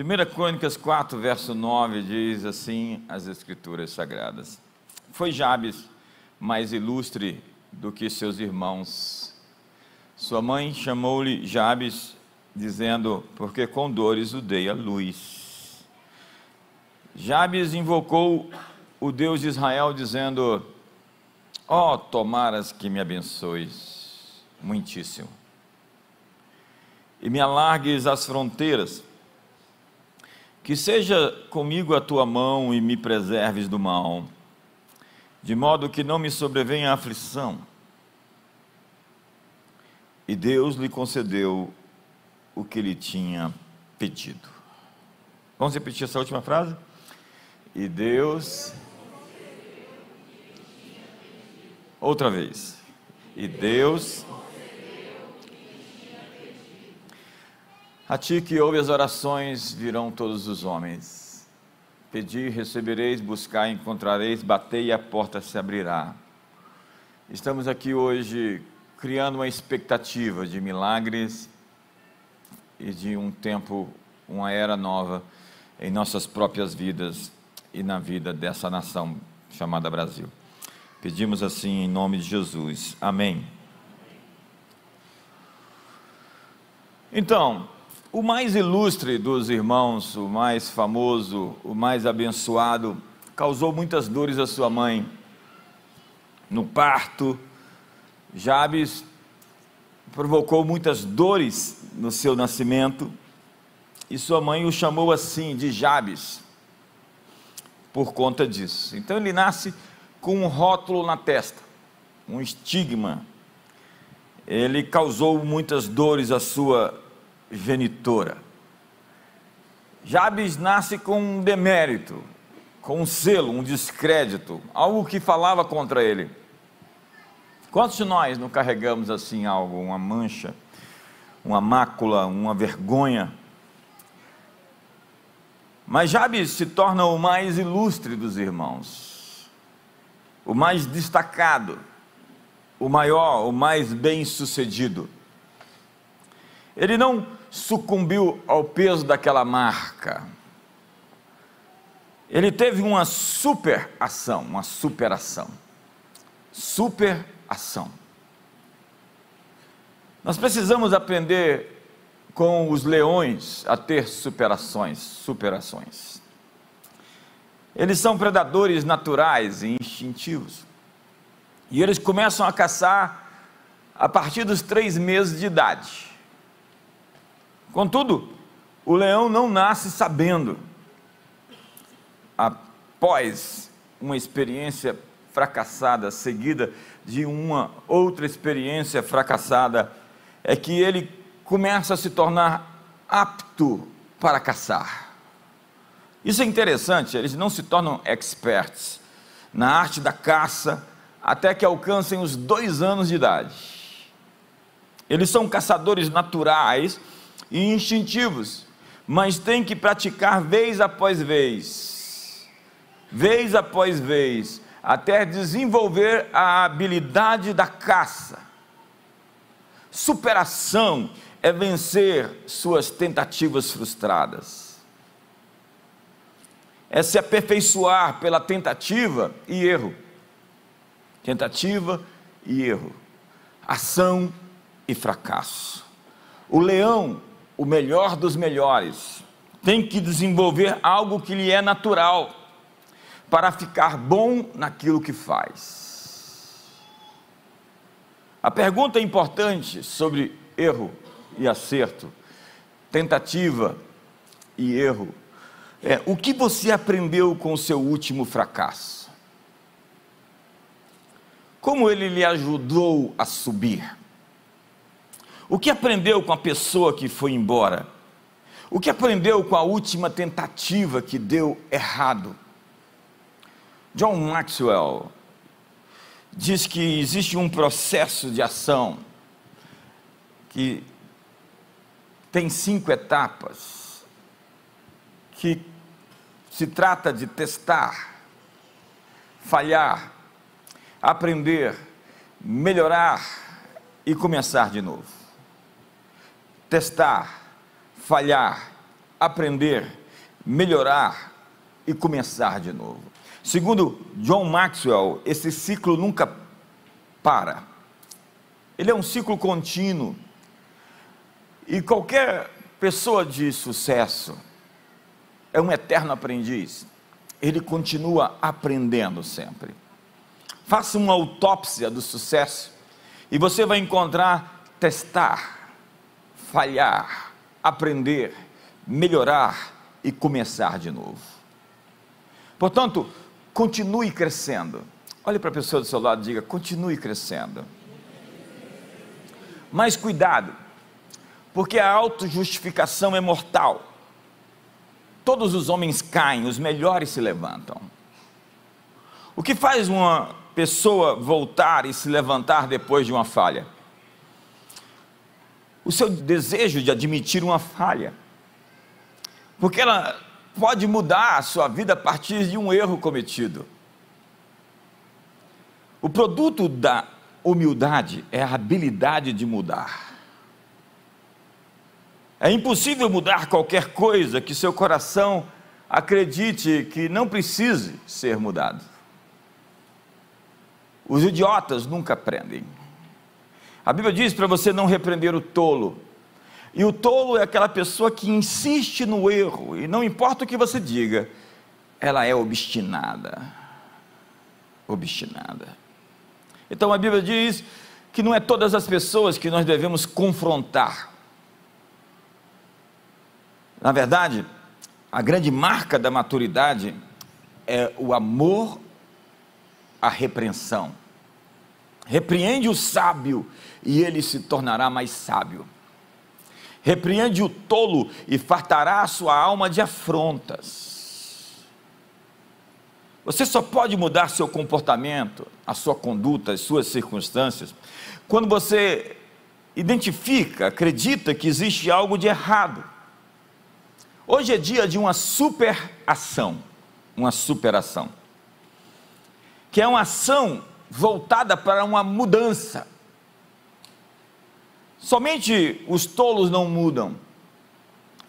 1 Crônicas 4, verso 9 diz assim as Escrituras Sagradas: Foi Jabes mais ilustre do que seus irmãos. Sua mãe chamou-lhe Jabes, dizendo: Porque com dores o dei a luz. Jabes invocou o Deus de Israel, dizendo: Ó, oh, tomaras que me abençoes, muitíssimo, e me alargues as fronteiras que seja comigo a tua mão e me preserves do mal, de modo que não me sobrevenha a aflição. E Deus lhe concedeu o que lhe tinha pedido. Vamos repetir essa última frase? E Deus. Outra vez. E Deus A ti que ouve as orações virão todos os homens. Pedi, recebereis, buscar, encontrareis, batei e a porta se abrirá. Estamos aqui hoje criando uma expectativa de milagres e de um tempo, uma era nova em nossas próprias vidas e na vida dessa nação chamada Brasil. Pedimos assim em nome de Jesus. Amém. Então, o mais ilustre dos irmãos, o mais famoso, o mais abençoado, causou muitas dores à sua mãe. No parto, Jabes provocou muitas dores no seu nascimento, e sua mãe o chamou assim de Jabes, por conta disso. Então ele nasce com um rótulo na testa, um estigma. Ele causou muitas dores à sua genitora. Jabes nasce com um demérito, com um selo, um descrédito, algo que falava contra ele. Quantos de nós não carregamos assim algo, uma mancha, uma mácula, uma vergonha? Mas Jabes se torna o mais ilustre dos irmãos, o mais destacado, o maior, o mais bem sucedido. Ele não sucumbiu ao peso daquela marca. Ele teve uma super ação, uma superação. Super ação. Nós precisamos aprender com os leões a ter superações, superações. Eles são predadores naturais e instintivos. E eles começam a caçar a partir dos três meses de idade. Contudo, o leão não nasce sabendo. Após uma experiência fracassada, seguida de uma outra experiência fracassada, é que ele começa a se tornar apto para caçar. Isso é interessante, eles não se tornam experts na arte da caça até que alcancem os dois anos de idade. Eles são caçadores naturais e instintivos, mas tem que praticar vez após vez, vez após vez, até desenvolver a habilidade da caça. Superação é vencer suas tentativas frustradas. É se aperfeiçoar pela tentativa e erro. Tentativa e erro. Ação e fracasso. O leão o melhor dos melhores, tem que desenvolver algo que lhe é natural, para ficar bom naquilo que faz. A pergunta importante sobre erro e acerto, tentativa e erro, é: o que você aprendeu com o seu último fracasso? Como ele lhe ajudou a subir? O que aprendeu com a pessoa que foi embora? O que aprendeu com a última tentativa que deu errado? John Maxwell diz que existe um processo de ação que tem cinco etapas, que se trata de testar, falhar, aprender, melhorar e começar de novo testar, falhar, aprender, melhorar e começar de novo. Segundo John Maxwell, esse ciclo nunca para. Ele é um ciclo contínuo. E qualquer pessoa de sucesso é um eterno aprendiz. Ele continua aprendendo sempre. Faça uma autópsia do sucesso e você vai encontrar testar, falhar, aprender, melhorar e começar de novo. Portanto, continue crescendo. Olhe para a pessoa do seu lado e diga: continue crescendo. Mas cuidado, porque a autojustificação é mortal. Todos os homens caem, os melhores se levantam. O que faz uma pessoa voltar e se levantar depois de uma falha? O seu desejo de admitir uma falha. Porque ela pode mudar a sua vida a partir de um erro cometido. O produto da humildade é a habilidade de mudar. É impossível mudar qualquer coisa que seu coração acredite que não precise ser mudado. Os idiotas nunca aprendem. A Bíblia diz para você não repreender o tolo. E o tolo é aquela pessoa que insiste no erro, e não importa o que você diga, ela é obstinada. Obstinada. Então a Bíblia diz que não é todas as pessoas que nós devemos confrontar. Na verdade, a grande marca da maturidade é o amor à repreensão. Repreende o sábio e ele se tornará mais sábio. Repreende o tolo e fartará a sua alma de afrontas. Você só pode mudar seu comportamento, a sua conduta, as suas circunstâncias, quando você identifica, acredita que existe algo de errado. Hoje é dia de uma superação, uma superação, que é uma ação voltada para uma mudança. Somente os tolos não mudam.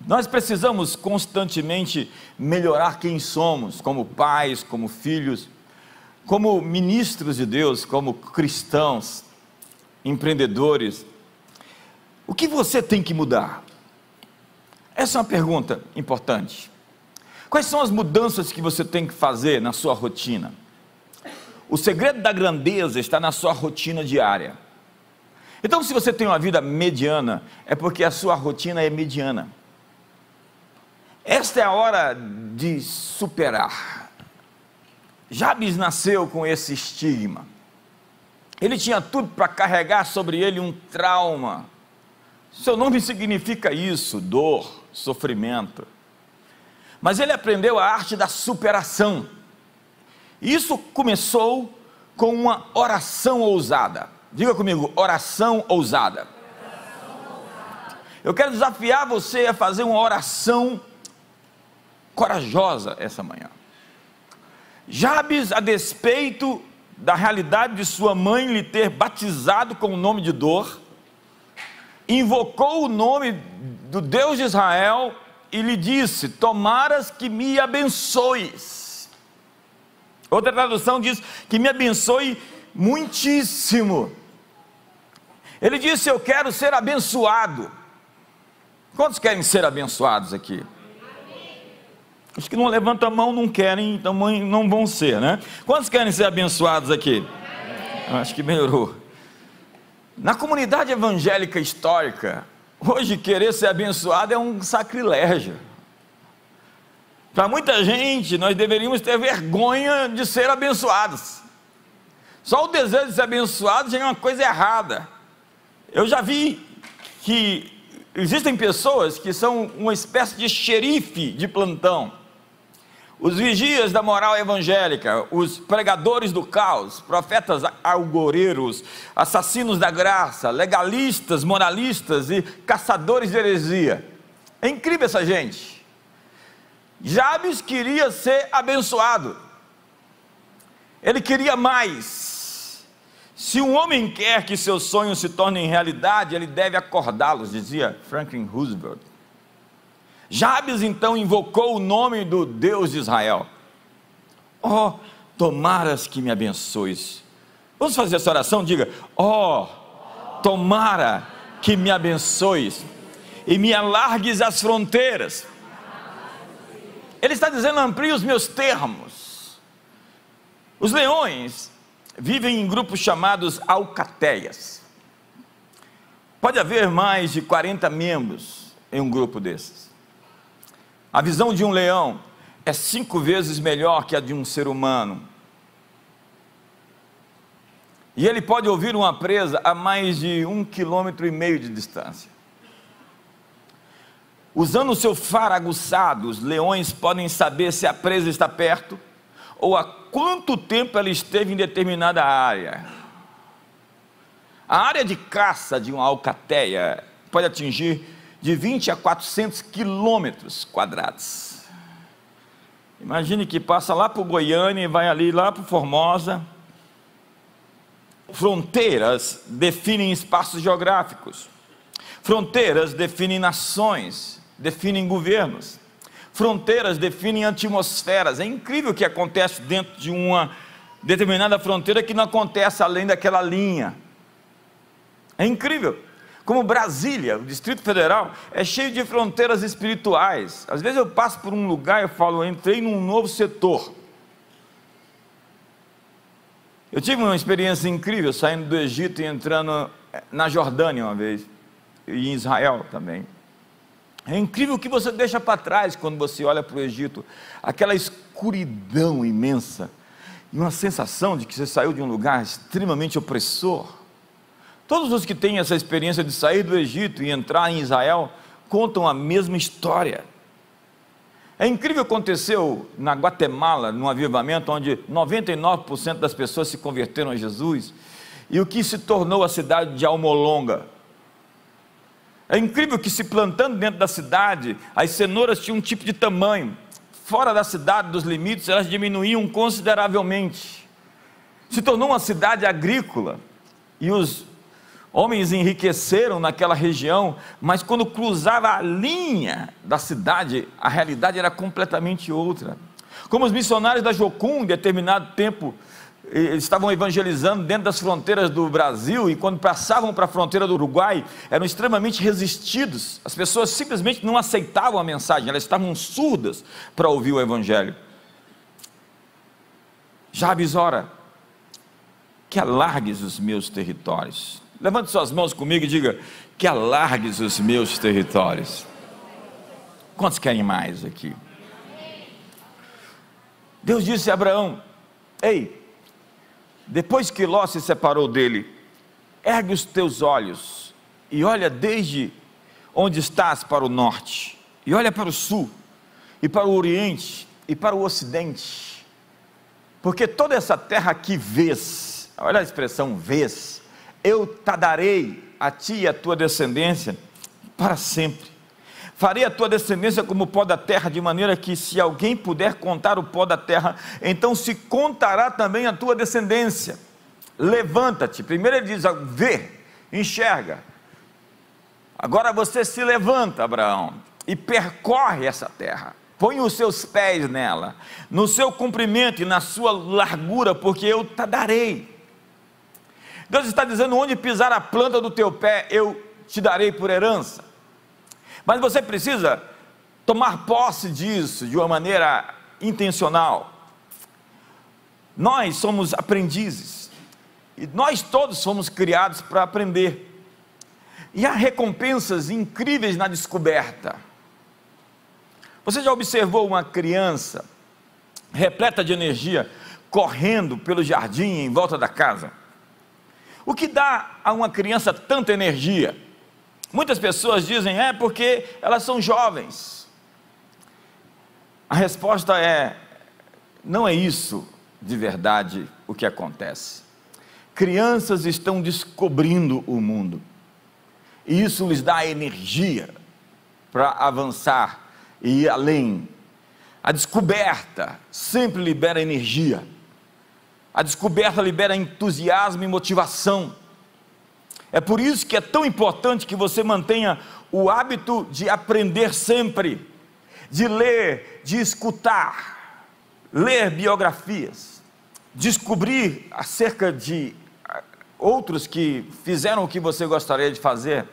Nós precisamos constantemente melhorar quem somos, como pais, como filhos, como ministros de Deus, como cristãos, empreendedores. O que você tem que mudar? Essa é uma pergunta importante. Quais são as mudanças que você tem que fazer na sua rotina? O segredo da grandeza está na sua rotina diária. Então, se você tem uma vida mediana, é porque a sua rotina é mediana. Esta é a hora de superar. Jabes nasceu com esse estigma. Ele tinha tudo para carregar sobre ele um trauma. Seu nome significa isso: dor, sofrimento. Mas ele aprendeu a arte da superação. Isso começou com uma oração ousada. Diga comigo, oração ousada. Eu quero desafiar você a fazer uma oração corajosa essa manhã. Jabes, a despeito da realidade de sua mãe lhe ter batizado com o nome de dor, invocou o nome do Deus de Israel e lhe disse: Tomaras que me abençoes. Outra tradução diz que me abençoe muitíssimo. Ele disse: Eu quero ser abençoado. Quantos querem ser abençoados aqui? Os que não levantam a mão não querem, então não vão ser, né? Quantos querem ser abençoados aqui? Acho que melhorou. Na comunidade evangélica histórica, hoje querer ser abençoado é um sacrilégio. Para muita gente, nós deveríamos ter vergonha de ser abençoados. Só o desejo de ser abençoado já é uma coisa errada. Eu já vi que existem pessoas que são uma espécie de xerife de plantão. Os vigias da moral evangélica, os pregadores do caos, profetas algoreiros, assassinos da graça, legalistas, moralistas e caçadores de heresia. É incrível essa gente. Jabes queria ser abençoado. Ele queria mais. Se um homem quer que seus sonhos se tornem realidade, ele deve acordá-los, dizia Franklin Roosevelt. Jabes então invocou o nome do Deus de Israel. Oh, tomaras que me abençoes. Vamos fazer essa oração? Diga: Oh, tomara que me abençoes e me alargues as fronteiras. Ele está dizendo: amplie os meus termos. Os leões vivem em grupos chamados alcateias. Pode haver mais de 40 membros em um grupo desses. A visão de um leão é cinco vezes melhor que a de um ser humano. E ele pode ouvir uma presa a mais de um quilômetro e meio de distância. Usando o seu faro aguçado, os leões podem saber se a presa está perto ou há quanto tempo ela esteve em determinada área. A área de caça de uma alcateia pode atingir de 20 a 400 quilômetros quadrados. Imagine que passa lá para o Goiânia e vai ali lá para Formosa. Fronteiras definem espaços geográficos. Fronteiras definem nações, definem governos. Fronteiras definem atmosferas. É incrível o que acontece dentro de uma determinada fronteira que não acontece além daquela linha. É incrível. Como Brasília, o Distrito Federal, é cheio de fronteiras espirituais. Às vezes eu passo por um lugar e falo, entrei num novo setor. Eu tive uma experiência incrível saindo do Egito e entrando na Jordânia uma vez, e em Israel também. É incrível o que você deixa para trás quando você olha para o Egito, aquela escuridão imensa, e uma sensação de que você saiu de um lugar extremamente opressor. Todos os que têm essa experiência de sair do Egito e entrar em Israel contam a mesma história. É incrível aconteceu na Guatemala, num avivamento onde 99% das pessoas se converteram a Jesus, e o que se tornou a cidade de Almolonga. É incrível que se plantando dentro da cidade, as cenouras tinham um tipo de tamanho. Fora da cidade, dos limites, elas diminuíam consideravelmente. Se tornou uma cidade agrícola. E os Homens enriqueceram naquela região, mas quando cruzava a linha da cidade, a realidade era completamente outra. Como os missionários da Jocum, em determinado tempo, estavam evangelizando dentro das fronteiras do Brasil e quando passavam para a fronteira do Uruguai, eram extremamente resistidos. As pessoas simplesmente não aceitavam a mensagem, elas estavam surdas para ouvir o evangelho. Jabes ora, que alargues os meus territórios Levante suas mãos comigo e diga: Que alargues os meus territórios. Quantos querem mais aqui? Deus disse a Abraão: Ei, depois que Ló se separou dele, ergue os teus olhos e olha desde onde estás para o norte, e olha para o sul, e para o oriente, e para o ocidente, porque toda essa terra que vês, olha a expressão vês, eu te darei a ti e a tua descendência para sempre. Farei a tua descendência como o pó da terra, de maneira que, se alguém puder contar o pó da terra, então se contará também a tua descendência. Levanta-te. Primeiro ele diz: vê, enxerga. Agora você se levanta, Abraão, e percorre essa terra. Põe os seus pés nela, no seu comprimento e na sua largura, porque eu te darei. Deus está dizendo: onde pisar a planta do teu pé, eu te darei por herança. Mas você precisa tomar posse disso de uma maneira intencional. Nós somos aprendizes, e nós todos fomos criados para aprender. E há recompensas incríveis na descoberta. Você já observou uma criança repleta de energia correndo pelo jardim em volta da casa? O que dá a uma criança tanta energia? Muitas pessoas dizem, é porque elas são jovens. A resposta é: não é isso de verdade o que acontece. Crianças estão descobrindo o mundo, e isso lhes dá energia para avançar e ir além. A descoberta sempre libera energia. A descoberta libera entusiasmo e motivação. É por isso que é tão importante que você mantenha o hábito de aprender sempre. de ler, de escutar, ler biografias, descobrir acerca de ah, outros que fizeram o que você gostaria de fazer,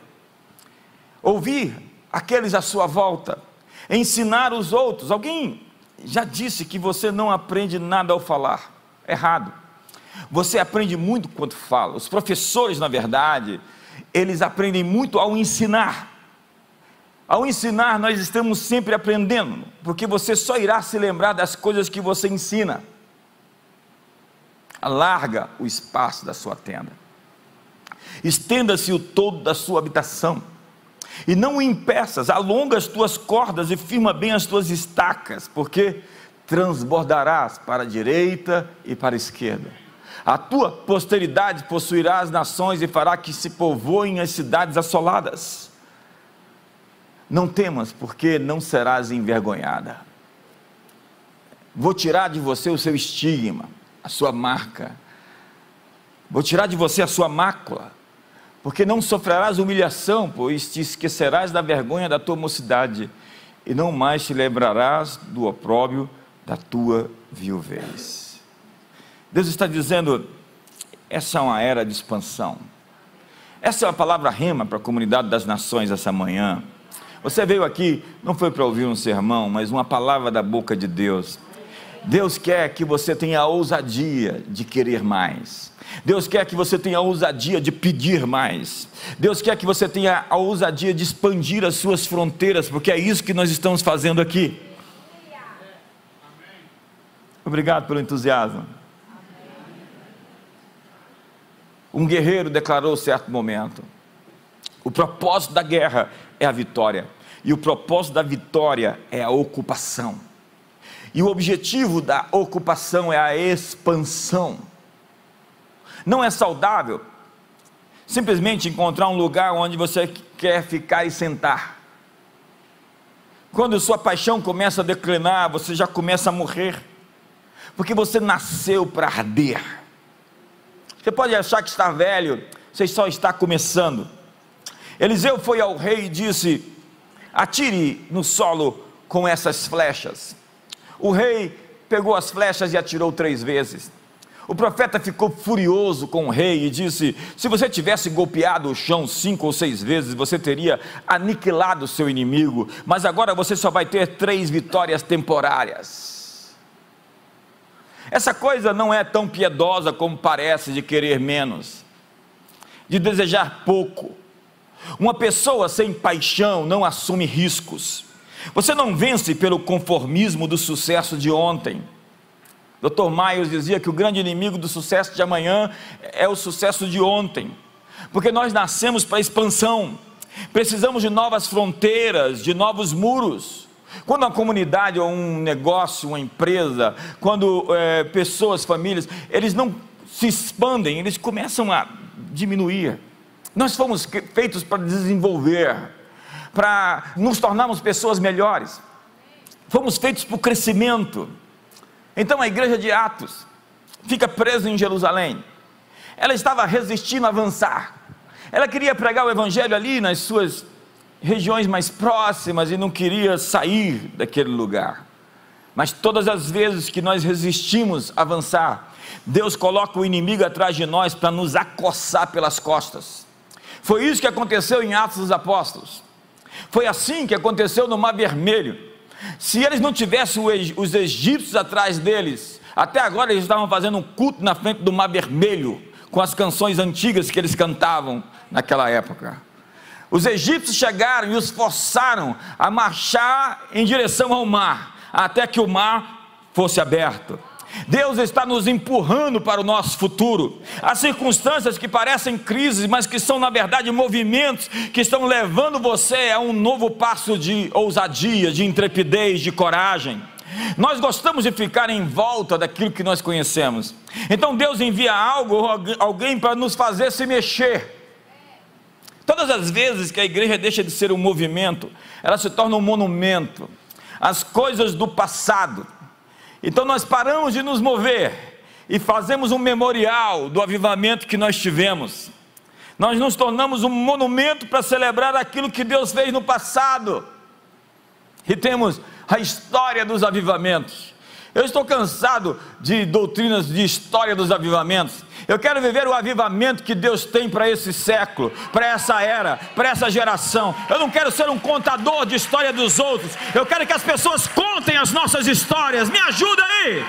ouvir aqueles à sua volta, ensinar os outros. Alguém já disse que você não aprende nada ao falar. Errado. Você aprende muito quando fala. Os professores, na verdade, eles aprendem muito ao ensinar. Ao ensinar, nós estamos sempre aprendendo, porque você só irá se lembrar das coisas que você ensina. Alarga o espaço da sua tenda, estenda-se o todo da sua habitação, e não o impeças, alonga as tuas cordas e firma bem as tuas estacas, porque transbordarás para a direita e para a esquerda. A tua posteridade possuirá as nações e fará que se povoem as cidades assoladas. Não temas, porque não serás envergonhada. Vou tirar de você o seu estigma, a sua marca. Vou tirar de você a sua mácula, porque não sofrerás humilhação, pois te esquecerás da vergonha da tua mocidade, e não mais te lembrarás do opróbrio da tua viuvez. Deus está dizendo: essa é uma era de expansão. Essa é a palavra rema para a comunidade das nações essa manhã. Você veio aqui, não foi para ouvir um sermão, mas uma palavra da boca de Deus. Deus quer que você tenha a ousadia de querer mais. Deus quer que você tenha a ousadia de pedir mais. Deus quer que você tenha a ousadia de expandir as suas fronteiras, porque é isso que nós estamos fazendo aqui. Obrigado pelo entusiasmo. Um guerreiro declarou certo momento: o propósito da guerra é a vitória, e o propósito da vitória é a ocupação. E o objetivo da ocupação é a expansão. Não é saudável simplesmente encontrar um lugar onde você quer ficar e sentar. Quando sua paixão começa a declinar, você já começa a morrer porque você nasceu para arder. Você pode achar que está velho, você só está começando. Eliseu foi ao rei e disse: Atire no solo com essas flechas. O rei pegou as flechas e atirou três vezes. O profeta ficou furioso com o rei e disse: Se você tivesse golpeado o chão cinco ou seis vezes, você teria aniquilado seu inimigo, mas agora você só vai ter três vitórias temporárias. Essa coisa não é tão piedosa como parece de querer menos, de desejar pouco. Uma pessoa sem paixão não assume riscos. Você não vence pelo conformismo do sucesso de ontem. Dr. Myers dizia que o grande inimigo do sucesso de amanhã é o sucesso de ontem, porque nós nascemos para expansão, precisamos de novas fronteiras, de novos muros. Quando uma comunidade ou um negócio, uma empresa, quando é, pessoas, famílias, eles não se expandem, eles começam a diminuir. Nós fomos feitos para desenvolver, para nos tornarmos pessoas melhores. Fomos feitos para o crescimento. Então a igreja de Atos fica presa em Jerusalém. Ela estava resistindo a avançar. Ela queria pregar o evangelho ali nas suas regiões mais próximas e não queria sair daquele lugar. Mas todas as vezes que nós resistimos a avançar, Deus coloca o inimigo atrás de nós para nos acossar pelas costas. Foi isso que aconteceu em Atos dos Apóstolos. Foi assim que aconteceu no Mar Vermelho. Se eles não tivessem os egípcios atrás deles, até agora eles estavam fazendo um culto na frente do Mar Vermelho, com as canções antigas que eles cantavam naquela época. Os egípcios chegaram e os forçaram a marchar em direção ao mar, até que o mar fosse aberto. Deus está nos empurrando para o nosso futuro. As circunstâncias que parecem crises, mas que são na verdade movimentos que estão levando você a um novo passo de ousadia, de intrepidez, de coragem. Nós gostamos de ficar em volta daquilo que nós conhecemos. Então Deus envia algo, alguém para nos fazer se mexer. Todas as vezes que a igreja deixa de ser um movimento, ela se torna um monumento. As coisas do passado. Então nós paramos de nos mover e fazemos um memorial do avivamento que nós tivemos. Nós nos tornamos um monumento para celebrar aquilo que Deus fez no passado. E temos a história dos avivamentos. Eu estou cansado de doutrinas de história dos avivamentos. Eu quero viver o avivamento que Deus tem para esse século, para essa era, para essa geração. Eu não quero ser um contador de história dos outros. Eu quero que as pessoas contem as nossas histórias. Me ajuda aí.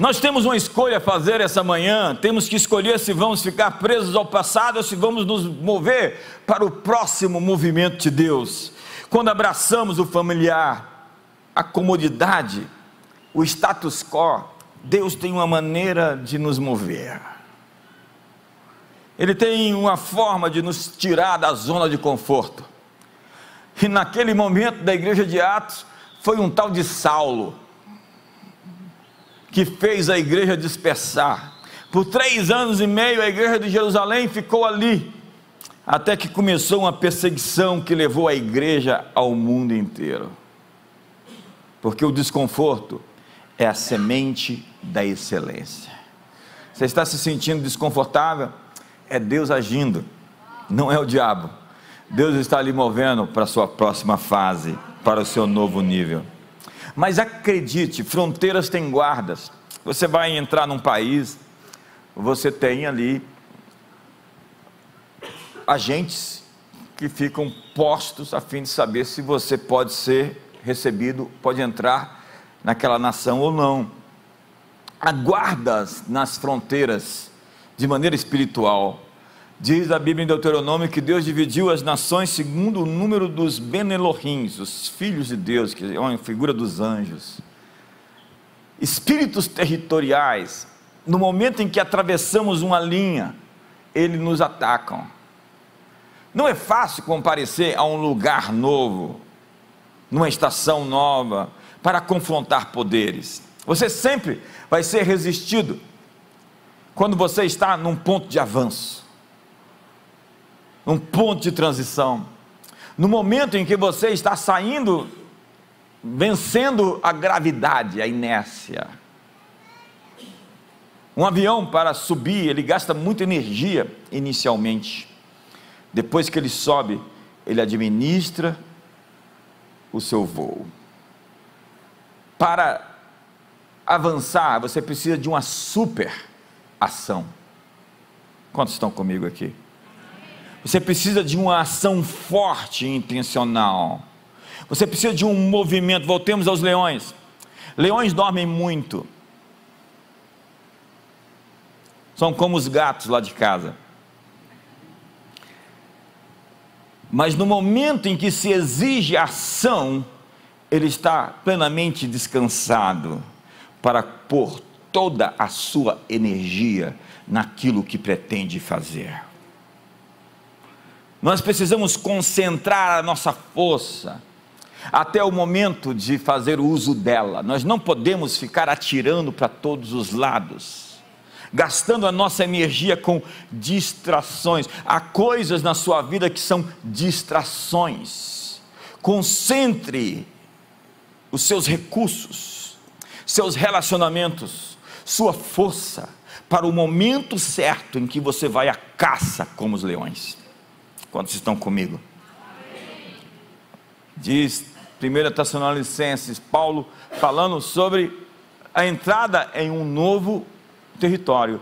Nós temos uma escolha a fazer essa manhã, temos que escolher se vamos ficar presos ao passado ou se vamos nos mover para o próximo movimento de Deus. Quando abraçamos o familiar, a comodidade, o status quo, Deus tem uma maneira de nos mover. Ele tem uma forma de nos tirar da zona de conforto. E naquele momento da igreja de Atos, foi um tal de Saulo que fez a igreja dispersar. Por três anos e meio, a igreja de Jerusalém ficou ali, até que começou uma perseguição que levou a igreja ao mundo inteiro. Porque o desconforto é a semente da excelência. Você está se sentindo desconfortável? É Deus agindo, não é o diabo. Deus está lhe movendo para a sua próxima fase, para o seu novo nível. Mas acredite, fronteiras têm guardas. Você vai entrar num país, você tem ali agentes que ficam postos a fim de saber se você pode ser recebido, pode entrar naquela nação ou não. Há guardas nas fronteiras de maneira espiritual. Diz a Bíblia em Deuteronômio que Deus dividiu as nações segundo o número dos Benelohins, os filhos de Deus, que é uma figura dos anjos. Espíritos territoriais, no momento em que atravessamos uma linha, eles nos atacam. Não é fácil comparecer a um lugar novo, numa estação nova, para confrontar poderes. Você sempre vai ser resistido quando você está num ponto de avanço um ponto de transição. No momento em que você está saindo, vencendo a gravidade, a inércia. Um avião, para subir, ele gasta muita energia inicialmente. Depois que ele sobe, ele administra o seu voo. Para avançar, você precisa de uma super ação. Quantos estão comigo aqui? Você precisa de uma ação forte e intencional. Você precisa de um movimento. Voltemos aos leões. Leões dormem muito. São como os gatos lá de casa. Mas no momento em que se exige ação, ele está plenamente descansado para pôr toda a sua energia naquilo que pretende fazer. Nós precisamos concentrar a nossa força até o momento de fazer uso dela. Nós não podemos ficar atirando para todos os lados, gastando a nossa energia com distrações. Há coisas na sua vida que são distrações. Concentre os seus recursos, seus relacionamentos, sua força para o momento certo em que você vai à caça como os leões. Quantos estão comigo? Diz 1 Tessalonicenses, Paulo falando sobre a entrada em um novo território.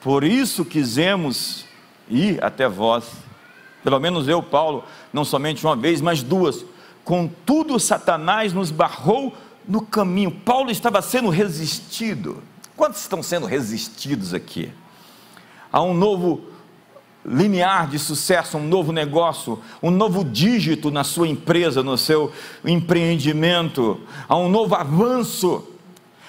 Por isso quisemos ir até vós, pelo menos eu, Paulo, não somente uma vez, mas duas. Contudo, Satanás nos barrou no caminho. Paulo estava sendo resistido. Quantos estão sendo resistidos aqui? A um novo linear de sucesso, um novo negócio, um novo dígito na sua empresa, no seu empreendimento, a um novo avanço.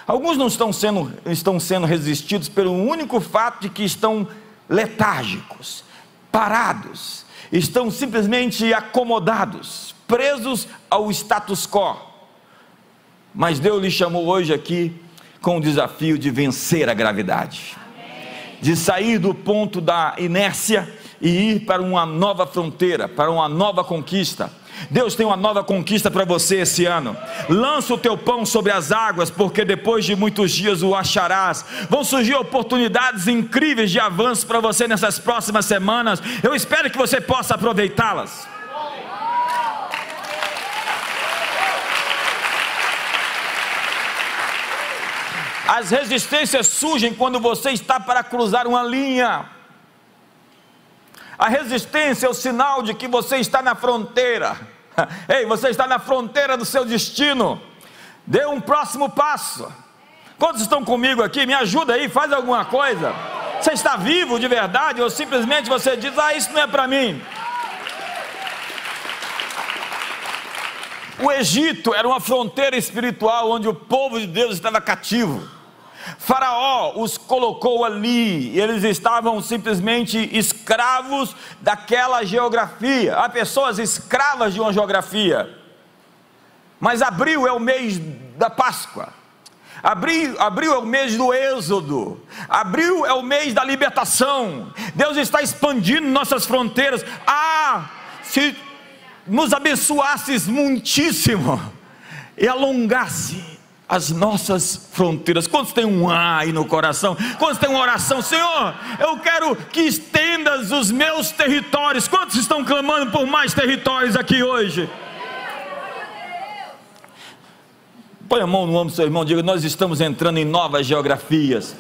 Alguns não estão sendo, estão sendo resistidos pelo único fato de que estão letárgicos, parados, estão simplesmente acomodados, presos ao status quo. Mas Deus lhe chamou hoje aqui com o desafio de vencer a gravidade de sair do ponto da inércia e ir para uma nova fronteira, para uma nova conquista. Deus tem uma nova conquista para você esse ano. Lança o teu pão sobre as águas, porque depois de muitos dias o acharás. Vão surgir oportunidades incríveis de avanço para você nessas próximas semanas. Eu espero que você possa aproveitá-las. As resistências surgem quando você está para cruzar uma linha. A resistência é o sinal de que você está na fronteira. Ei, você está na fronteira do seu destino. Dê um próximo passo. Quantos estão comigo aqui? Me ajuda aí, faz alguma coisa. Você está vivo de verdade ou simplesmente você diz: "Ah, isso não é para mim"? O Egito era uma fronteira espiritual onde o povo de Deus estava cativo. Faraó os colocou ali, eles estavam simplesmente escravos daquela geografia. Há pessoas escravas de uma geografia. Mas abril é o mês da Páscoa. Abril, abril é o mês do êxodo, abril é o mês da libertação. Deus está expandindo nossas fronteiras. Ah, se nos abençoasses muitíssimo e alongasse as nossas fronteiras. Quantos tem um A aí no coração? Quantos tem uma oração? Senhor, eu quero que estendas os meus territórios. Quantos estão clamando por mais territórios aqui hoje? Põe a mão no ombro do seu irmão, diga: Nós estamos entrando em novas geografias.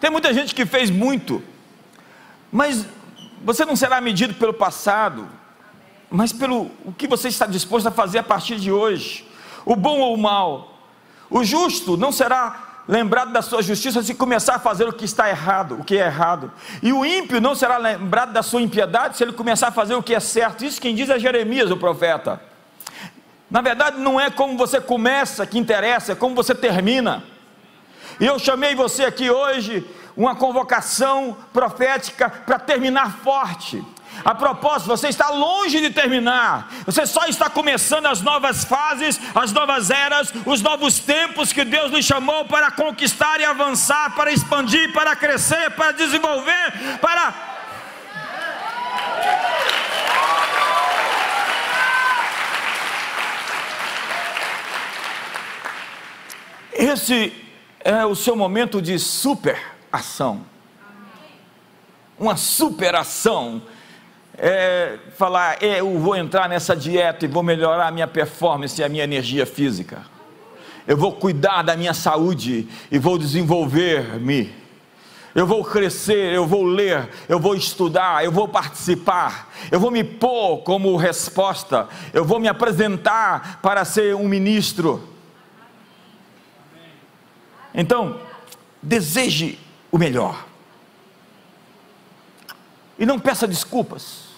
Tem muita gente que fez muito, mas você não será medido pelo passado, mas pelo o que você está disposto a fazer a partir de hoje, o bom ou o mal. O justo não será lembrado da sua justiça se começar a fazer o que está errado, o que é errado. E o ímpio não será lembrado da sua impiedade se ele começar a fazer o que é certo. Isso quem diz é Jeremias, o profeta. Na verdade, não é como você começa que interessa, é como você termina. E eu chamei você aqui hoje uma convocação profética para terminar forte. A propósito, você está longe de terminar, você só está começando as novas fases, as novas eras, os novos tempos que Deus lhe chamou para conquistar e avançar, para expandir, para crescer, para desenvolver, para. Esse é o seu momento de superação. Uma superação é, falar, é, eu vou entrar nessa dieta e vou melhorar a minha performance e a minha energia física. Eu vou cuidar da minha saúde e vou desenvolver-me. Eu vou crescer, eu vou ler, eu vou estudar, eu vou participar, eu vou me pôr como resposta, eu vou me apresentar para ser um ministro. Então, deseje o melhor. E não peça desculpas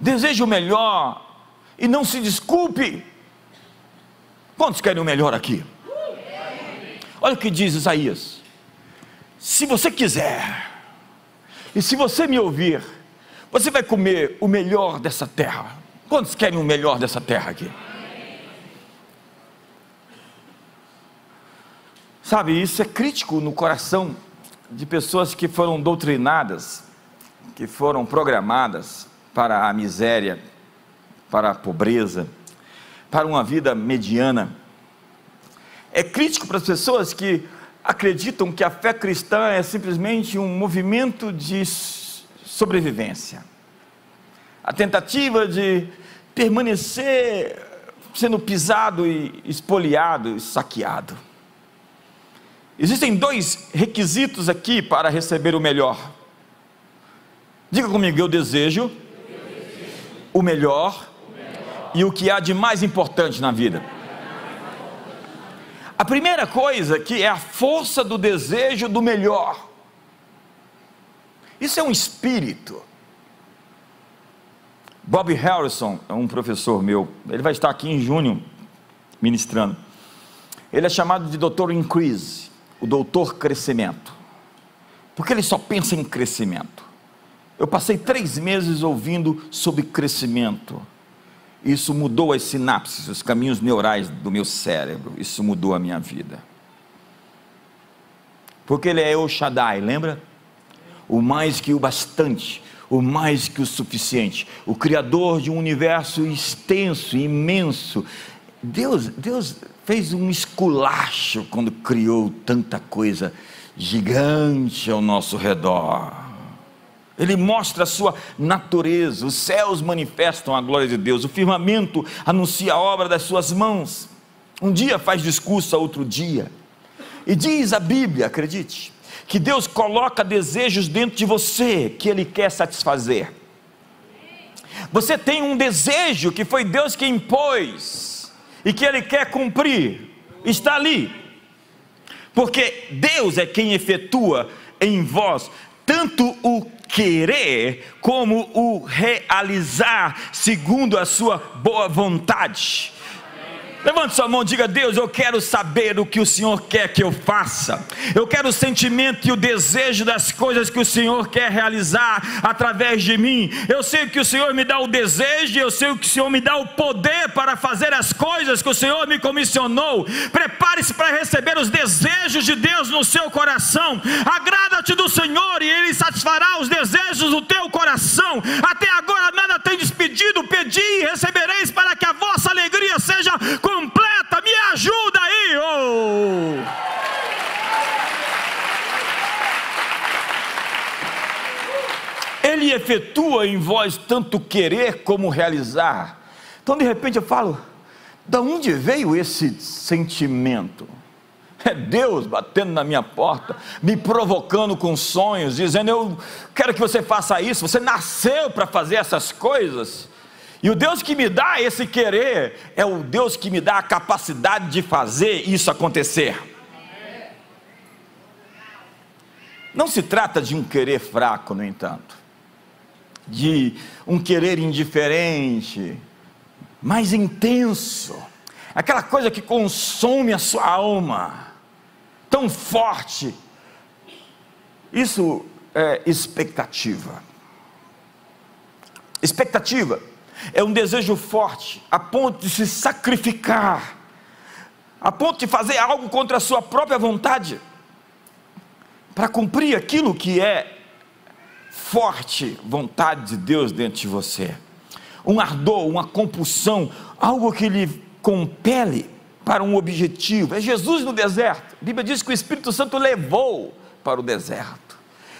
deseje o melhor e não se desculpe. Quantos querem o melhor aqui? Olha o que diz Isaías: se você quiser, e se você me ouvir, você vai comer o melhor dessa terra. Quantos querem o melhor dessa terra aqui? Sabe, isso é crítico no coração de pessoas que foram doutrinadas, que foram programadas para a miséria, para a pobreza, para uma vida mediana. É crítico para as pessoas que acreditam que a fé cristã é simplesmente um movimento de sobrevivência. A tentativa de permanecer sendo pisado e espoliado e saqueado. Existem dois requisitos aqui para receber o melhor. Diga comigo, eu desejo o melhor, e o que há de mais importante na vida. A primeira coisa que é a força do desejo do melhor. Isso é um espírito. Bob Harrison é um professor meu, ele vai estar aqui em junho ministrando. Ele é chamado de doutor increase, o doutor crescimento, porque ele só pensa em crescimento. Eu passei três meses ouvindo sobre crescimento. Isso mudou as sinapses, os caminhos neurais do meu cérebro. Isso mudou a minha vida. porque Ele é o Shaddai, lembra? O mais que o bastante, o mais que o suficiente, o Criador de um universo extenso, imenso. Deus, Deus fez um esculacho quando criou tanta coisa gigante ao nosso redor. Ele mostra a sua natureza, os céus manifestam a glória de Deus, o firmamento anuncia a obra das suas mãos. Um dia faz discurso a outro dia. E diz a Bíblia, acredite, que Deus coloca desejos dentro de você que Ele quer satisfazer. Você tem um desejo que foi Deus que impôs e que Ele quer cumprir, está ali, porque Deus é quem efetua em vós tanto o querer como o realizar segundo a sua boa vontade. Levante sua mão diga: Deus, eu quero saber o que o Senhor quer que eu faça. Eu quero o sentimento e o desejo das coisas que o Senhor quer realizar através de mim. Eu sei que o Senhor me dá o desejo, eu sei que o Senhor me dá o poder para fazer as coisas que o Senhor me comissionou. Prepare-se para receber os desejos de Deus no seu coração. Agrada-te do Senhor e Ele satisfará os desejos do teu coração. Até agora nada tem despedido, pedi e recebereis para que a vossa alegria seja ajuda aí. Oh. Ele efetua em vós tanto querer como realizar. Então, de repente, eu falo: da onde veio esse sentimento? É Deus batendo na minha porta, me provocando com sonhos, dizendo: Eu quero que você faça isso. Você nasceu para fazer essas coisas. E o Deus que me dá esse querer é o Deus que me dá a capacidade de fazer isso acontecer. Não se trata de um querer fraco, no entanto, de um querer indiferente, mais intenso, aquela coisa que consome a sua alma, tão forte. Isso é expectativa. Expectativa é um desejo forte, a ponto de se sacrificar, a ponto de fazer algo contra a sua própria vontade, para cumprir aquilo que é forte vontade de Deus dentro de você. Um ardor, uma compulsão, algo que lhe compele para um objetivo. É Jesus no deserto. A Bíblia diz que o Espírito Santo levou para o deserto.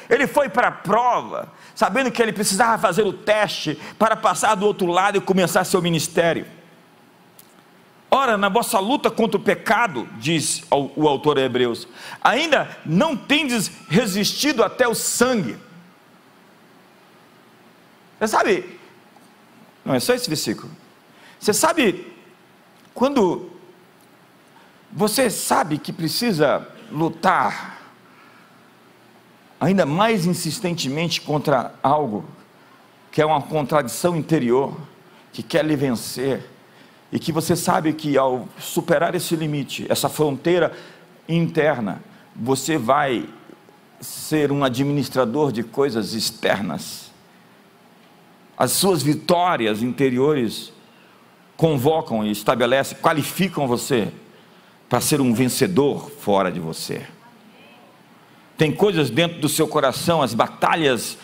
Ele foi para a prova, sabendo que ele precisava fazer o teste para passar do outro lado e começar seu ministério. Ora, na vossa luta contra o pecado, diz o autor de Hebreus, ainda não tendes resistido até o sangue. Você sabe, não é só esse versículo. Você sabe, quando você sabe que precisa lutar ainda mais insistentemente contra algo que é uma contradição interior, que quer lhe vencer, e que você sabe que ao superar esse limite, essa fronteira interna, você vai ser um administrador de coisas externas. As suas vitórias interiores convocam e estabelecem, qualificam você para ser um vencedor fora de você. Tem coisas dentro do seu coração, as batalhas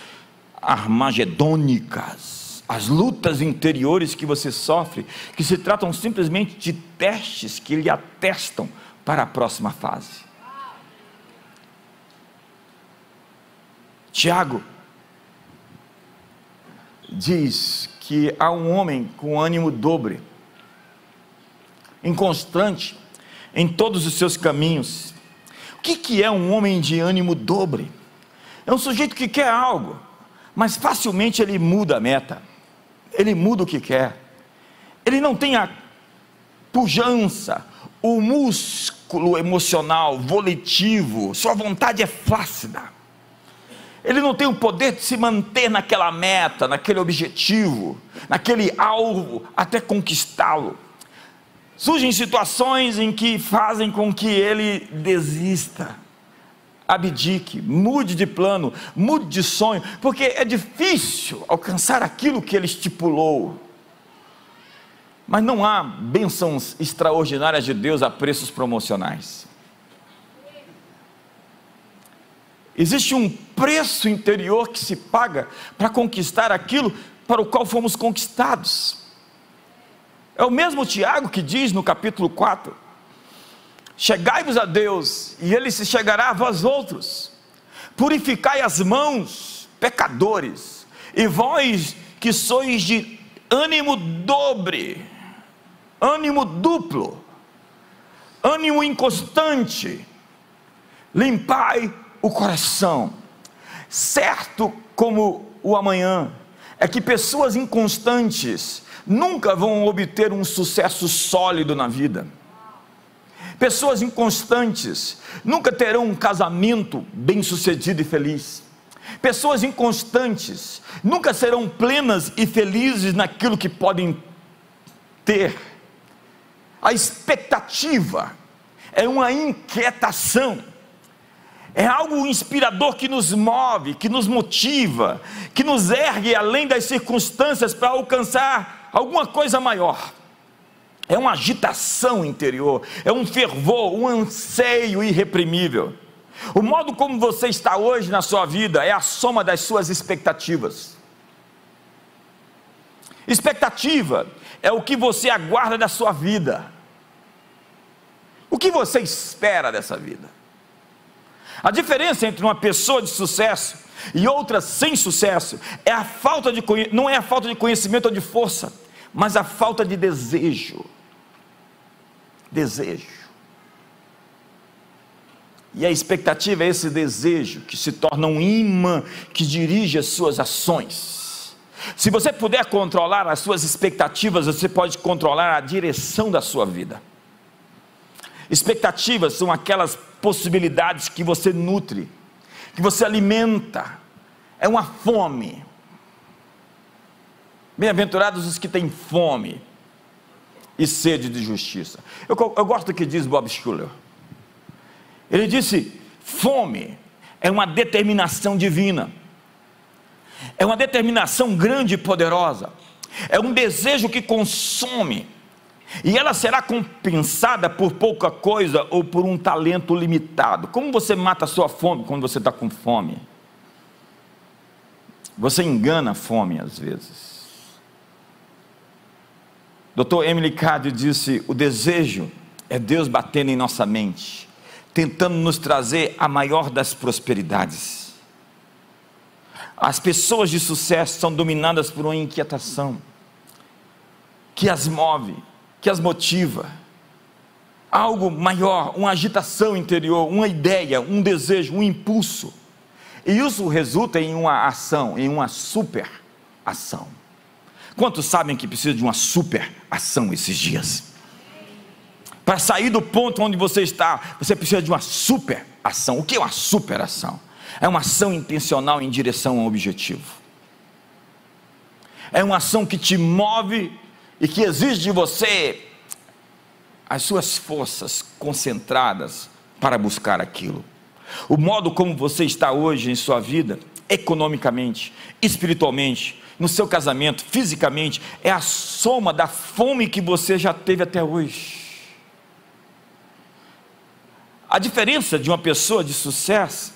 armagedônicas, as lutas interiores que você sofre, que se tratam simplesmente de testes que lhe atestam para a próxima fase. Tiago diz que há um homem com ânimo dobre, inconstante em todos os seus caminhos, que, que é um homem de ânimo dobre? É um sujeito que quer algo, mas facilmente ele muda a meta, ele muda o que quer, ele não tem a pujança, o músculo emocional, volitivo, sua vontade é flácida. Ele não tem o poder de se manter naquela meta, naquele objetivo, naquele alvo, até conquistá-lo. Surgem situações em que fazem com que ele desista, abdique, mude de plano, mude de sonho, porque é difícil alcançar aquilo que ele estipulou. Mas não há bênçãos extraordinárias de Deus a preços promocionais. Existe um preço interior que se paga para conquistar aquilo para o qual fomos conquistados. É o mesmo Tiago que diz no capítulo 4: Chegai-vos a Deus, e ele se chegará a vós outros. Purificai as mãos, pecadores, e vós que sois de ânimo dobre, ânimo duplo, ânimo inconstante, limpai o coração. Certo como o amanhã, é que pessoas inconstantes nunca vão obter um sucesso sólido na vida. Pessoas inconstantes nunca terão um casamento bem-sucedido e feliz. Pessoas inconstantes nunca serão plenas e felizes naquilo que podem ter. A expectativa é uma inquietação, é algo inspirador que nos move, que nos motiva, que nos ergue além das circunstâncias para alcançar alguma coisa maior é uma agitação interior, é um fervor, um anseio irreprimível. O modo como você está hoje na sua vida é a soma das suas expectativas. Expectativa é o que você aguarda da sua vida. O que você espera dessa vida? A diferença entre uma pessoa de sucesso e outra sem sucesso é a falta de não é a falta de conhecimento ou de força, mas a falta de desejo desejo. E a expectativa é esse desejo que se torna um imã que dirige as suas ações. Se você puder controlar as suas expectativas, você pode controlar a direção da sua vida. Expectativas são aquelas possibilidades que você nutre, que você alimenta. É uma fome. Bem-aventurados os que têm fome e sede de justiça. Eu, eu gosto do que diz Bob Schuller. Ele disse: fome é uma determinação divina, é uma determinação grande e poderosa, é um desejo que consome, e ela será compensada por pouca coisa ou por um talento limitado. Como você mata a sua fome quando você está com fome? Você engana a fome às vezes. Dr. Emily Cady disse: o desejo é Deus batendo em nossa mente, tentando nos trazer a maior das prosperidades. As pessoas de sucesso são dominadas por uma inquietação que as move, que as motiva. Algo maior, uma agitação interior, uma ideia, um desejo, um impulso. E isso resulta em uma ação, em uma super ação. Quantos sabem que precisa de uma super ação esses dias? Para sair do ponto onde você está, você precisa de uma super ação. O que é uma super ação? É uma ação intencional em direção a um objetivo. É uma ação que te move e que exige de você as suas forças concentradas para buscar aquilo. O modo como você está hoje em sua vida, economicamente, espiritualmente, no seu casamento, fisicamente, é a soma da fome que você já teve até hoje. A diferença de uma pessoa de sucesso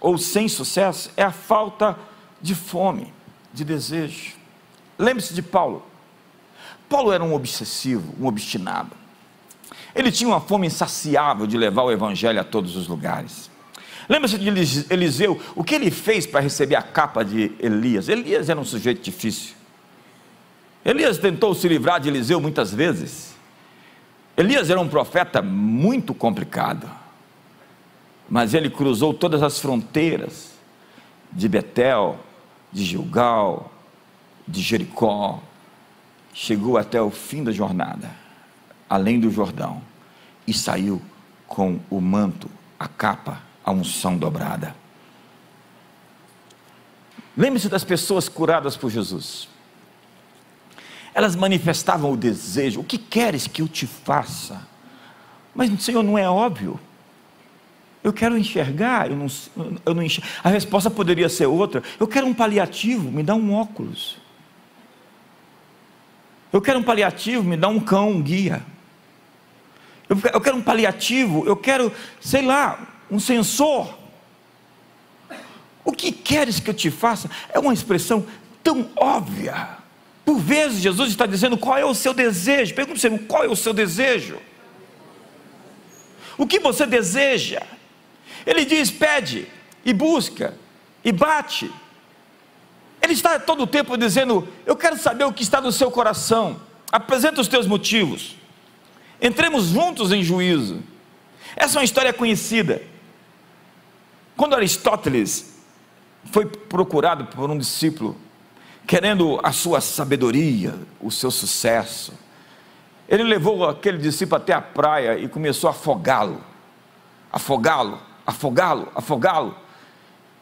ou sem sucesso é a falta de fome, de desejo. Lembre-se de Paulo. Paulo era um obsessivo, um obstinado. Ele tinha uma fome insaciável de levar o evangelho a todos os lugares. Lembra-se de Eliseu, o que ele fez para receber a capa de Elias? Elias era um sujeito difícil. Elias tentou se livrar de Eliseu muitas vezes. Elias era um profeta muito complicado, mas ele cruzou todas as fronteiras de Betel, de Gilgal, de Jericó, chegou até o fim da jornada, além do Jordão, e saiu com o manto, a capa a unção dobrada. Lembre-se das pessoas curadas por Jesus. Elas manifestavam o desejo: o que queres que eu te faça? Mas, Senhor, não é óbvio. Eu quero enxergar, eu não, eu não enxergo. A resposta poderia ser outra: eu quero um paliativo, me dá um óculos. Eu quero um paliativo, me dá um cão, um guia. Eu, quero um paliativo, eu quero, sei lá, um sensor. O que queres que eu te faça? É uma expressão tão óbvia. Por vezes, Jesus está dizendo qual é o seu desejo. Pergunta você, qual é o seu desejo? O que você deseja? Ele diz: pede, e busca, e bate. Ele está todo o tempo dizendo: Eu quero saber o que está no seu coração. Apresenta os teus motivos. Entremos juntos em juízo. Essa é uma história conhecida. Quando Aristóteles foi procurado por um discípulo, querendo a sua sabedoria, o seu sucesso, ele levou aquele discípulo até a praia e começou a afogá-lo, afogá-lo, afogá-lo, afogá-lo.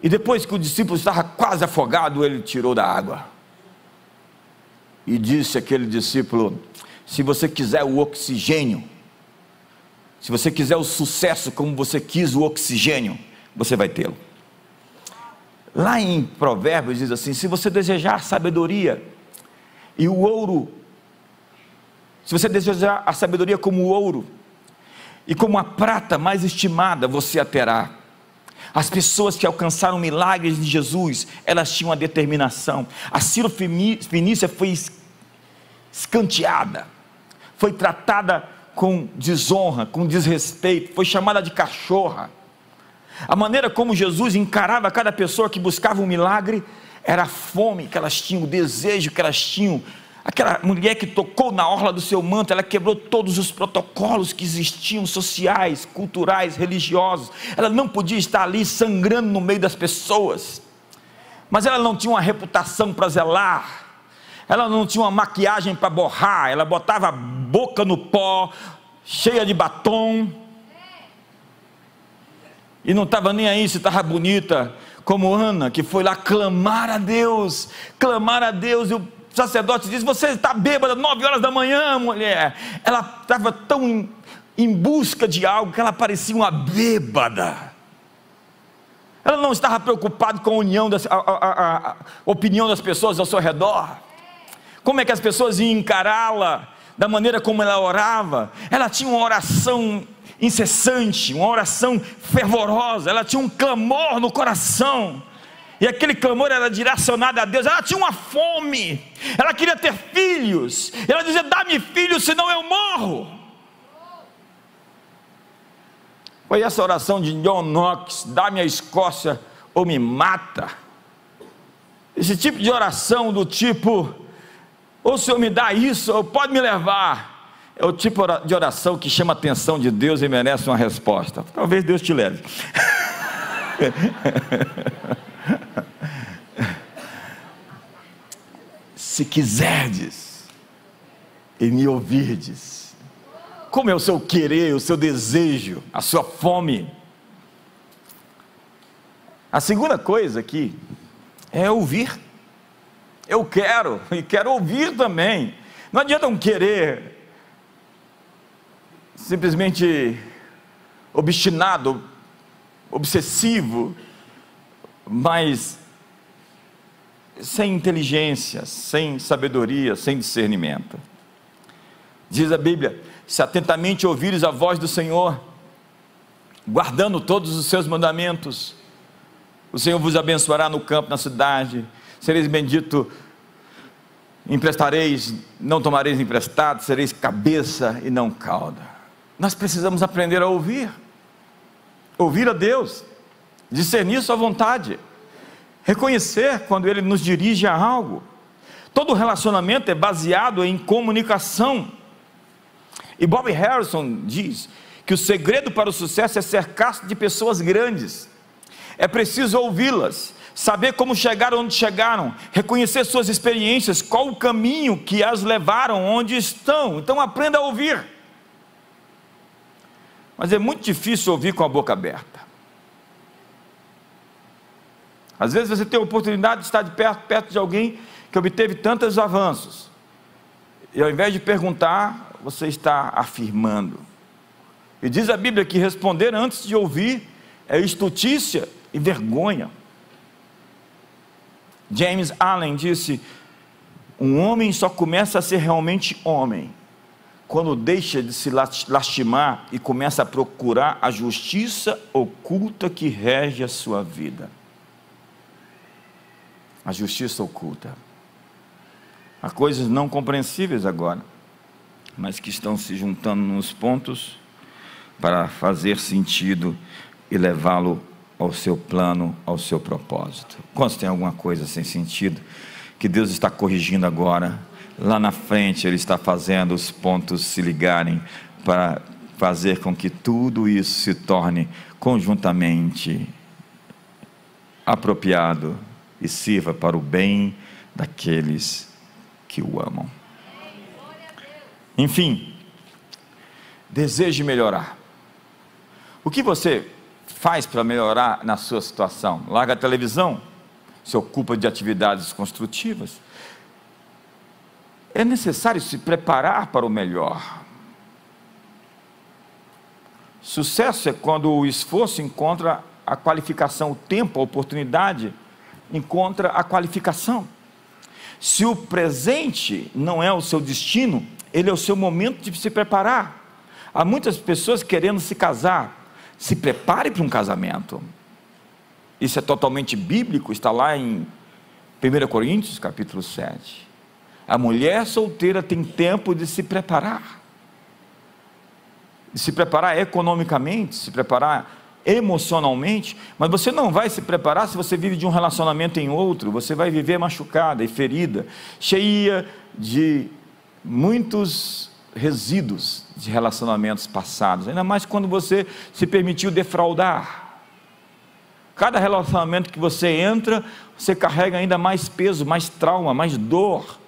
E depois que o discípulo estava quase afogado, ele tirou da água. E disse aquele discípulo: Se você quiser o oxigênio, se você quiser o sucesso como você quis o oxigênio, você vai tê-lo. Lá em Provérbios diz assim: se você desejar sabedoria e o ouro, se você desejar a sabedoria como o ouro e como a prata mais estimada, você a terá. As pessoas que alcançaram milagres de Jesus, elas tinham a determinação. A Ciro Fenícia foi escanteada, foi tratada com desonra, com desrespeito, foi chamada de cachorra. A maneira como Jesus encarava cada pessoa que buscava um milagre era a fome que elas tinham, o desejo que elas tinham. Aquela mulher que tocou na orla do seu manto, ela quebrou todos os protocolos que existiam, sociais, culturais, religiosos. Ela não podia estar ali sangrando no meio das pessoas. Mas ela não tinha uma reputação para zelar. Ela não tinha uma maquiagem para borrar. Ela botava a boca no pó, cheia de batom e não estava nem aí se estava bonita, como Ana, que foi lá clamar a Deus, clamar a Deus, e o sacerdote diz: Você está bêbada, nove horas da manhã, mulher. Ela estava tão em, em busca de algo que ela parecia uma bêbada. Ela não estava preocupada com a, união das, a, a, a, opinião das pessoas ao seu redor. Como é que as pessoas iam encará-la, da maneira como ela orava. Ela tinha uma oração incessante, uma oração fervorosa, ela tinha um clamor no coração. E aquele clamor era direcionado a Deus. Ela tinha uma fome. Ela queria ter filhos. Ela dizia: "Dá-me filhos, senão eu morro". Foi essa oração de John Knox: "Dá-me a Escócia ou me mata". Esse tipo de oração do tipo: "Ou o Senhor me dá isso, ou pode me levar" é o tipo de oração que chama a atenção de Deus e merece uma resposta. Talvez Deus te leve. Se quiserdes e me ouvirdes, como é o seu querer, o seu desejo, a sua fome. A segunda coisa aqui é ouvir. Eu quero e quero ouvir também. Não adianta um querer simplesmente obstinado, obsessivo, mas sem inteligência, sem sabedoria, sem discernimento. Diz a Bíblia: se atentamente ouvires a voz do Senhor, guardando todos os seus mandamentos, o Senhor vos abençoará no campo, na cidade, sereis bendito emprestareis, não tomareis emprestado, sereis cabeça e não cauda. Nós precisamos aprender a ouvir, ouvir a Deus, discernir Sua vontade, reconhecer quando Ele nos dirige a algo. Todo relacionamento é baseado em comunicação. E Bob Harrison diz que o segredo para o sucesso é cercar-se de pessoas grandes. É preciso ouvi-las, saber como chegaram onde chegaram, reconhecer suas experiências, qual o caminho que as levaram onde estão. Então aprenda a ouvir. Mas é muito difícil ouvir com a boca aberta. Às vezes você tem a oportunidade de estar de perto, perto de alguém que obteve tantos avanços. E ao invés de perguntar, você está afirmando. E diz a Bíblia que responder antes de ouvir é estutícia e vergonha. James Allen disse: um homem só começa a ser realmente homem quando deixa de se lastimar e começa a procurar a justiça oculta que rege a sua vida. A justiça oculta. Há coisas não compreensíveis agora, mas que estão se juntando nos pontos para fazer sentido e levá-lo ao seu plano, ao seu propósito. Quando tem alguma coisa sem sentido, que Deus está corrigindo agora, lá na frente Ele está fazendo os pontos se ligarem para fazer com que tudo isso se torne conjuntamente apropriado e sirva para o bem daqueles que o amam. Enfim, deseje melhorar. O que você faz para melhorar na sua situação? Larga a televisão? Se ocupa de atividades construtivas? É necessário se preparar para o melhor. Sucesso é quando o esforço encontra a qualificação, o tempo, a oportunidade encontra a qualificação. Se o presente não é o seu destino, ele é o seu momento de se preparar. Há muitas pessoas querendo se casar. Se prepare para um casamento. Isso é totalmente bíblico, está lá em 1 Coríntios, capítulo 7. A mulher solteira tem tempo de se preparar. De se preparar economicamente, se preparar emocionalmente, mas você não vai se preparar se você vive de um relacionamento em outro, você vai viver machucada e ferida, cheia de muitos resíduos de relacionamentos passados, ainda mais quando você se permitiu defraudar. Cada relacionamento que você entra, você carrega ainda mais peso, mais trauma, mais dor.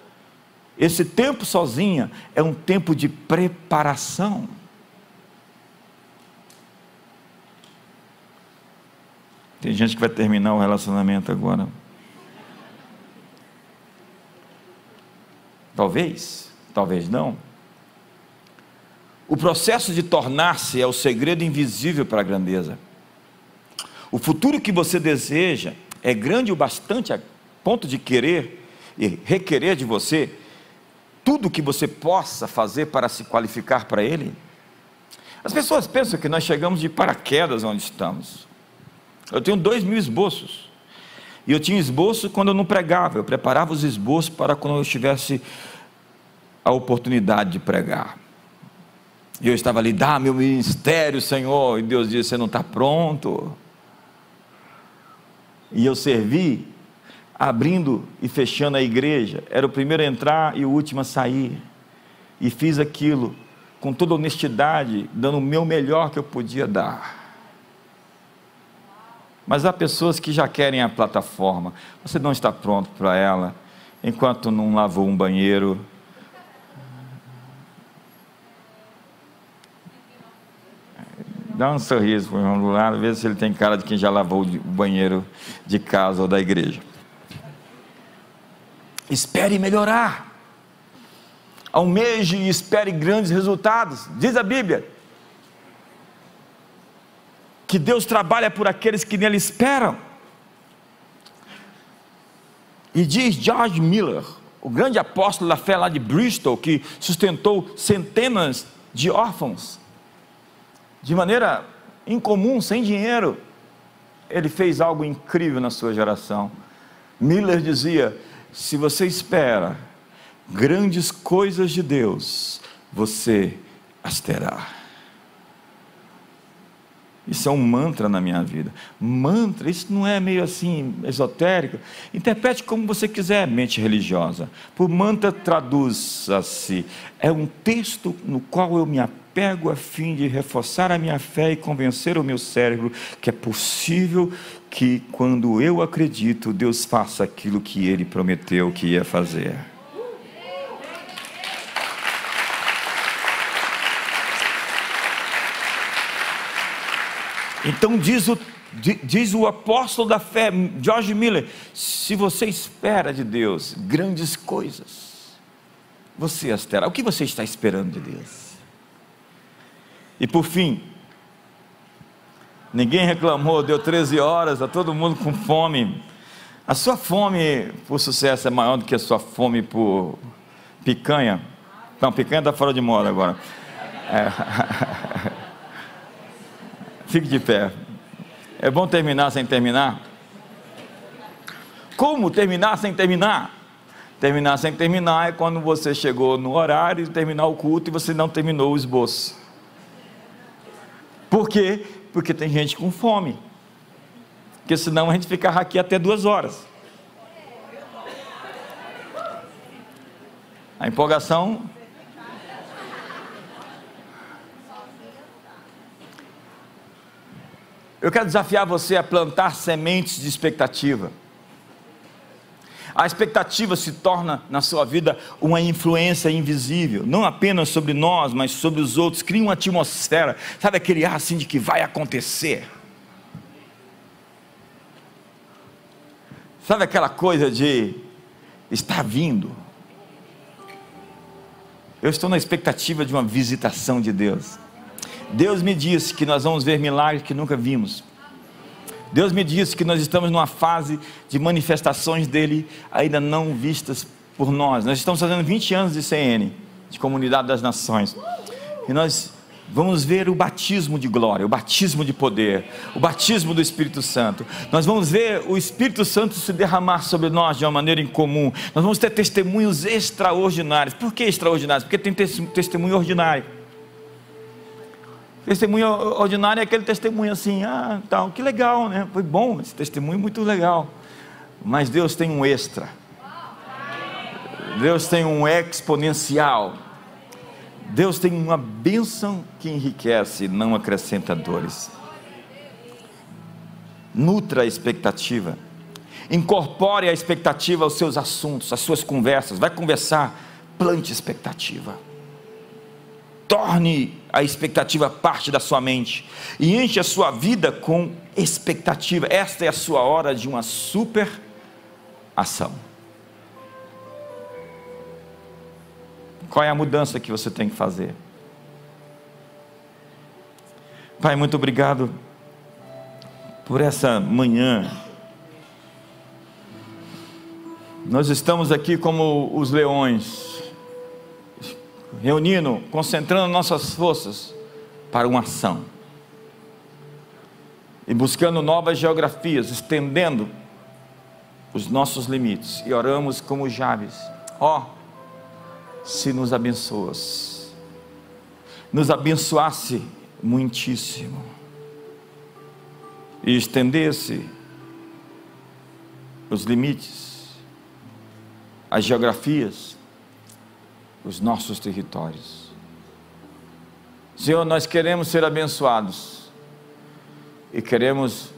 Esse tempo sozinha é um tempo de preparação. Tem gente que vai terminar o relacionamento agora. Talvez, talvez não. O processo de tornar-se é o segredo invisível para a grandeza. O futuro que você deseja é grande o bastante a ponto de querer e requerer de você tudo que você possa fazer para se qualificar para ele. As pessoas pensam que nós chegamos de paraquedas onde estamos. Eu tenho dois mil esboços. E eu tinha esboço quando eu não pregava, eu preparava os esboços para quando eu tivesse a oportunidade de pregar. E eu estava ali, dá meu ministério, Senhor. E Deus disse: Você não está pronto. E eu servi, abrindo e fechando a igreja. Era o primeiro a entrar e o último a sair. E fiz aquilo com toda honestidade, dando o meu melhor que eu podia dar. Mas há pessoas que já querem a plataforma. Você não está pronto para ela enquanto não lavou um banheiro. Dá um sorriso para o irmão do lado, vê se ele tem cara de quem já lavou o banheiro de casa ou da igreja. Espere melhorar. Almeje e espere grandes resultados. Diz a Bíblia: que Deus trabalha por aqueles que nele esperam. E diz George Miller, o grande apóstolo da fé lá de Bristol, que sustentou centenas de órfãos, de maneira incomum, sem dinheiro, ele fez algo incrível na sua geração. Miller dizia: se você espera grandes coisas de Deus, você as terá. Isso é um mantra na minha vida. Mantra, isso não é meio assim esotérico. Interprete como você quiser, mente religiosa. Por mantra, traduza-se. É um texto no qual eu me apego a fim de reforçar a minha fé e convencer o meu cérebro que é possível que, quando eu acredito, Deus faça aquilo que ele prometeu que ia fazer. Então diz o, diz o apóstolo da fé, George Miller: se você espera de Deus grandes coisas, você as terá. O que você está esperando de Deus? E por fim, ninguém reclamou, deu 13 horas, está todo mundo com fome. A sua fome por sucesso é maior do que a sua fome por picanha. Não, picanha está fora de moda agora. É. Fique de pé. É bom terminar sem terminar? Como terminar sem terminar? Terminar sem terminar é quando você chegou no horário de terminar o culto e você não terminou o esboço. Por quê? Porque tem gente com fome. Porque senão a gente fica aqui até duas horas. A empolgação. Eu quero desafiar você a plantar sementes de expectativa. A expectativa se torna na sua vida uma influência invisível, não apenas sobre nós, mas sobre os outros. Cria uma atmosfera, sabe aquele ar assim de que vai acontecer. Sabe aquela coisa de estar vindo. Eu estou na expectativa de uma visitação de Deus. Deus me disse que nós vamos ver milagres que nunca vimos. Deus me disse que nós estamos numa fase de manifestações dele ainda não vistas por nós. Nós estamos fazendo 20 anos de CN, de Comunidade das Nações. E nós vamos ver o batismo de glória, o batismo de poder, o batismo do Espírito Santo. Nós vamos ver o Espírito Santo se derramar sobre nós de uma maneira incomum. Nós vamos ter testemunhos extraordinários. Por que extraordinários? Porque tem testemunho ordinário. Testemunho ordinário é aquele testemunho assim, ah, tal, que legal, né? Foi bom esse testemunho, muito legal. Mas Deus tem um extra. Deus tem um exponencial. Deus tem uma bênção que enriquece, não acrescenta dores. Nutra a expectativa. Incorpore a expectativa aos seus assuntos, às suas conversas. Vai conversar, plante expectativa torne a expectativa parte da sua mente e enche a sua vida com expectativa. Esta é a sua hora de uma super ação. Qual é a mudança que você tem que fazer? Pai, muito obrigado por essa manhã. Nós estamos aqui como os leões reunindo, concentrando nossas forças para uma ação. E buscando novas geografias, estendendo os nossos limites. E oramos como Jabes. Ó, oh, se nos abençoas, nos abençoasse muitíssimo, e estendesse os limites, as geografias, os nossos territórios. Senhor, nós queremos ser abençoados e queremos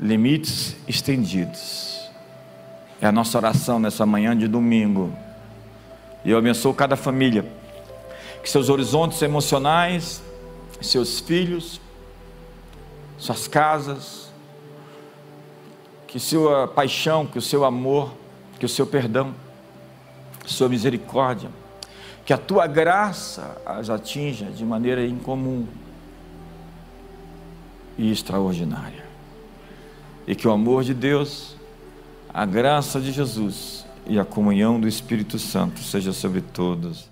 limites estendidos. É a nossa oração nessa manhã de domingo. E eu abençoo cada família, que seus horizontes emocionais, seus filhos, suas casas, que sua paixão, que o seu amor, que o seu perdão, sua misericórdia, que a tua graça as atinja de maneira incomum e extraordinária. E que o amor de Deus, a graça de Jesus e a comunhão do Espírito Santo seja sobre todos.